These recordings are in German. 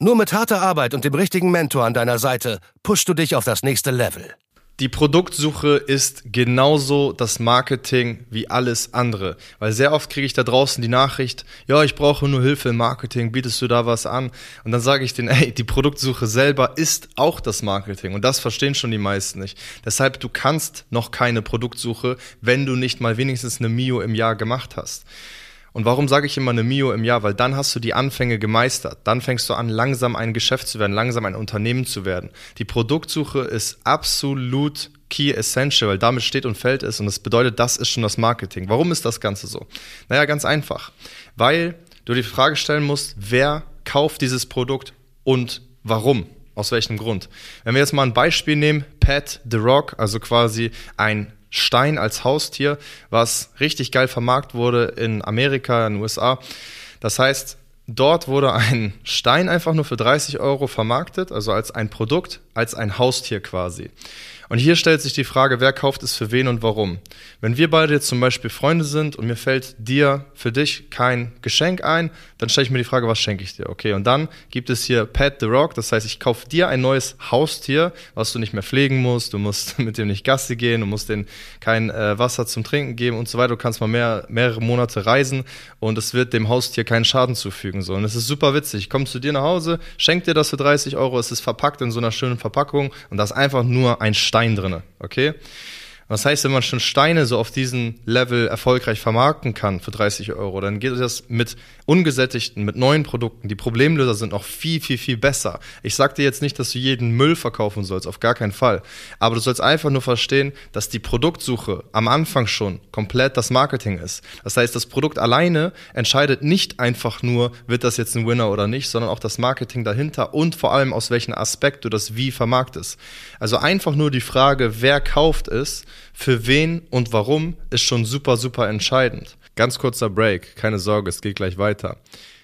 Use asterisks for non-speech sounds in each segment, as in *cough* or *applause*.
Nur mit harter Arbeit und dem richtigen Mentor an deiner Seite pushst du dich auf das nächste Level. Die Produktsuche ist genauso das Marketing wie alles andere. Weil sehr oft kriege ich da draußen die Nachricht, ja, ich brauche nur Hilfe im Marketing, bietest du da was an? Und dann sage ich denen, ey, die Produktsuche selber ist auch das Marketing. Und das verstehen schon die meisten nicht. Deshalb, du kannst noch keine Produktsuche, wenn du nicht mal wenigstens eine Mio im Jahr gemacht hast. Und warum sage ich immer eine Mio im Jahr? Weil dann hast du die Anfänge gemeistert. Dann fängst du an, langsam ein Geschäft zu werden, langsam ein Unternehmen zu werden. Die Produktsuche ist absolut Key Essential, weil damit steht und fällt es und das bedeutet, das ist schon das Marketing. Warum ist das Ganze so? Naja, ganz einfach. Weil du die Frage stellen musst, wer kauft dieses Produkt und warum? Aus welchem Grund? Wenn wir jetzt mal ein Beispiel nehmen, Pat the Rock, also quasi ein Stein als Haustier, was richtig geil vermarkt wurde in Amerika, in den USA. Das heißt, dort wurde ein Stein einfach nur für 30 Euro vermarktet, also als ein Produkt, als ein Haustier quasi. Und hier stellt sich die Frage, wer kauft es für wen und warum. Wenn wir beide jetzt zum Beispiel Freunde sind und mir fällt dir für dich kein Geschenk ein, dann stelle ich mir die Frage, was schenke ich dir? Okay, und dann gibt es hier Pet the Rock, das heißt, ich kaufe dir ein neues Haustier, was du nicht mehr pflegen musst, du musst *laughs* mit dem nicht Gassi gehen, du musst dem kein äh, Wasser zum Trinken geben und so weiter, du kannst mal mehr, mehrere Monate reisen und es wird dem Haustier keinen Schaden zufügen. So. Und es ist super witzig. Ich komme zu dir nach Hause, schenk dir das für 30 Euro, es ist verpackt in so einer schönen Verpackung und da ist einfach nur ein Stein drinne, okay? Das heißt, wenn man schon Steine so auf diesem Level erfolgreich vermarkten kann für 30 Euro, dann geht das mit ungesättigten, mit neuen Produkten. Die Problemlöser sind noch viel, viel, viel besser. Ich sag dir jetzt nicht, dass du jeden Müll verkaufen sollst, auf gar keinen Fall. Aber du sollst einfach nur verstehen, dass die Produktsuche am Anfang schon komplett das Marketing ist. Das heißt, das Produkt alleine entscheidet nicht einfach nur, wird das jetzt ein Winner oder nicht, sondern auch das Marketing dahinter und vor allem aus welchem Aspekt du das wie vermarktest. Also einfach nur die Frage, wer kauft es, für wen und warum ist schon super, super entscheidend. Ganz kurzer Break, keine Sorge, es geht gleich weiter.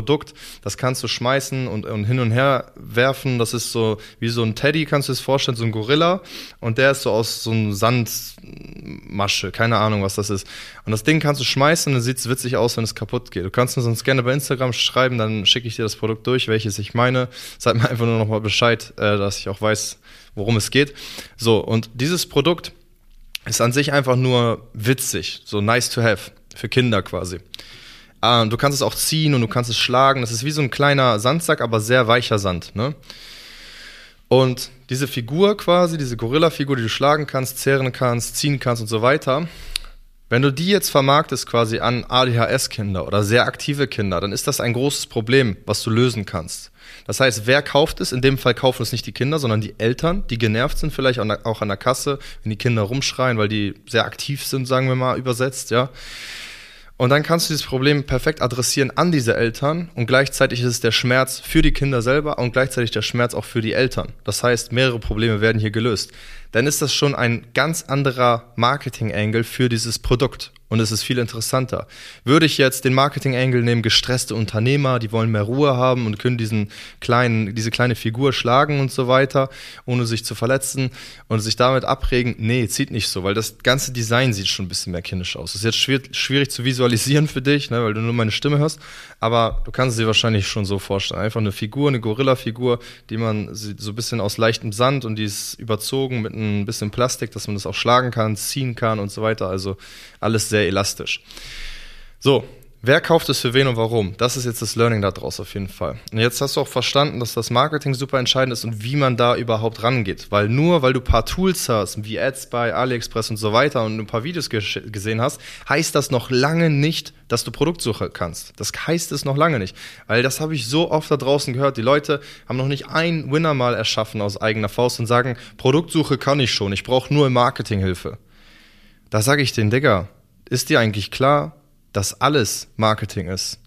Produkt, das kannst du schmeißen und, und hin und her werfen. Das ist so wie so ein Teddy, kannst du das vorstellen, so ein Gorilla. Und der ist so aus so einem Sandmasche, keine Ahnung, was das ist. Und das Ding kannst du schmeißen und dann sieht es witzig aus, wenn es kaputt geht. Du kannst mir so einen Scanner bei Instagram schreiben, dann schicke ich dir das Produkt durch, welches ich meine. Sag mir einfach nur noch mal Bescheid, äh, dass ich auch weiß, worum es geht. So, und dieses Produkt ist an sich einfach nur witzig, so nice to have, für Kinder quasi. Ah, du kannst es auch ziehen und du kannst es schlagen. Das ist wie so ein kleiner Sandsack, aber sehr weicher Sand. Ne? Und diese Figur quasi, diese Gorilla-Figur, die du schlagen kannst, zehren kannst, ziehen kannst und so weiter, wenn du die jetzt vermarktest quasi an ADHS-Kinder oder sehr aktive Kinder, dann ist das ein großes Problem, was du lösen kannst. Das heißt, wer kauft es? In dem Fall kaufen es nicht die Kinder, sondern die Eltern, die genervt sind vielleicht auch an der Kasse, wenn die Kinder rumschreien, weil die sehr aktiv sind, sagen wir mal übersetzt, ja. Und dann kannst du dieses Problem perfekt adressieren an diese Eltern und gleichzeitig ist es der Schmerz für die Kinder selber und gleichzeitig der Schmerz auch für die Eltern. Das heißt, mehrere Probleme werden hier gelöst. Dann ist das schon ein ganz anderer Marketing-Angle für dieses Produkt und es ist viel interessanter. Würde ich jetzt den Marketing-Angle nehmen, gestresste Unternehmer, die wollen mehr Ruhe haben und können diesen kleinen, diese kleine Figur schlagen und so weiter, ohne sich zu verletzen und sich damit abregen, nee, zieht nicht so, weil das ganze Design sieht schon ein bisschen mehr kindisch aus. Das ist jetzt schwierig, schwierig zu visualisieren für dich, ne, weil du nur meine Stimme hörst, aber du kannst dir wahrscheinlich schon so vorstellen. Einfach eine Figur, eine Gorilla-Figur, die man so ein bisschen aus leichtem Sand und die ist überzogen mit ein bisschen Plastik, dass man das auch schlagen kann, ziehen kann und so weiter. Also alles sehr elastisch. So, Wer kauft es für wen und warum? Das ist jetzt das Learning da draus auf jeden Fall. Und jetzt hast du auch verstanden, dass das Marketing super entscheidend ist und wie man da überhaupt rangeht. Weil nur weil du ein paar Tools hast, wie Ads bei AliExpress und so weiter und ein paar Videos gesehen hast, heißt das noch lange nicht, dass du Produktsuche kannst. Das heißt es noch lange nicht. Weil das habe ich so oft da draußen gehört. Die Leute haben noch nicht ein Winner mal erschaffen aus eigener Faust und sagen, Produktsuche kann ich schon, ich brauche nur Marketinghilfe. Da sage ich den, Digga, ist dir eigentlich klar, dass alles Marketing ist.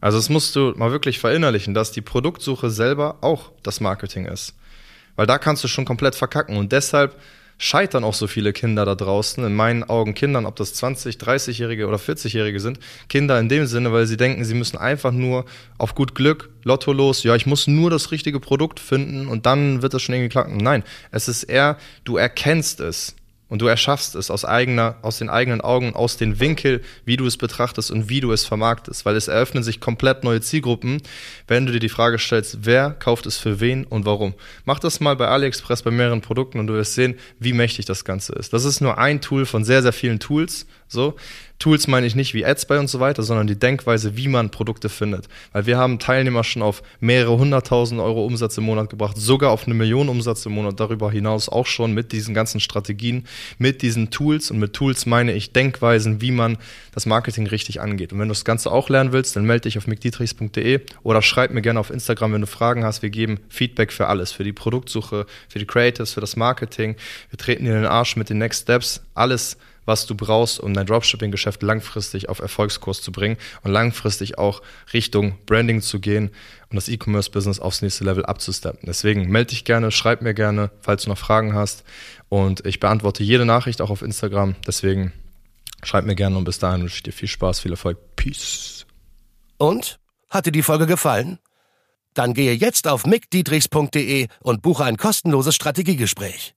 Also das musst du mal wirklich verinnerlichen, dass die Produktsuche selber auch das Marketing ist. Weil da kannst du schon komplett verkacken und deshalb scheitern auch so viele Kinder da draußen, in meinen Augen Kindern, ob das 20, 30-Jährige oder 40-Jährige sind, Kinder in dem Sinne, weil sie denken, sie müssen einfach nur auf gut Glück, Lotto los, ja, ich muss nur das richtige Produkt finden und dann wird das schon irgendwie klappen. Nein, es ist eher, du erkennst es. Und du erschaffst es aus eigener, aus den eigenen Augen, aus dem Winkel, wie du es betrachtest und wie du es vermarktest. Weil es eröffnen sich komplett neue Zielgruppen, wenn du dir die Frage stellst, wer kauft es für wen und warum. Mach das mal bei AliExpress bei mehreren Produkten und du wirst sehen, wie mächtig das Ganze ist. Das ist nur ein Tool von sehr, sehr vielen Tools. So. Tools meine ich nicht wie Ads bei und so weiter, sondern die Denkweise, wie man Produkte findet. Weil wir haben Teilnehmer schon auf mehrere hunderttausend Euro Umsatz im Monat gebracht, sogar auf eine Million Umsatz im Monat, darüber hinaus auch schon mit diesen ganzen Strategien, mit diesen Tools. Und mit Tools meine ich Denkweisen, wie man das Marketing richtig angeht. Und wenn du das Ganze auch lernen willst, dann melde dich auf mickdietrichs.de oder schreib mir gerne auf Instagram, wenn du Fragen hast. Wir geben Feedback für alles, für die Produktsuche, für die Creatives, für das Marketing. Wir treten dir in den Arsch mit den Next Steps. Alles was du brauchst, um dein Dropshipping-Geschäft langfristig auf Erfolgskurs zu bringen und langfristig auch Richtung Branding zu gehen und das E-Commerce-Business aufs nächste Level abzusteppen. Deswegen melde dich gerne, schreib mir gerne, falls du noch Fragen hast. Und ich beantworte jede Nachricht auch auf Instagram. Deswegen schreib mir gerne und bis dahin wünsche ich dir viel Spaß, viel Erfolg. Peace. Und? Hat dir die Folge gefallen? Dann gehe jetzt auf mickdietrichs.de und buche ein kostenloses Strategiegespräch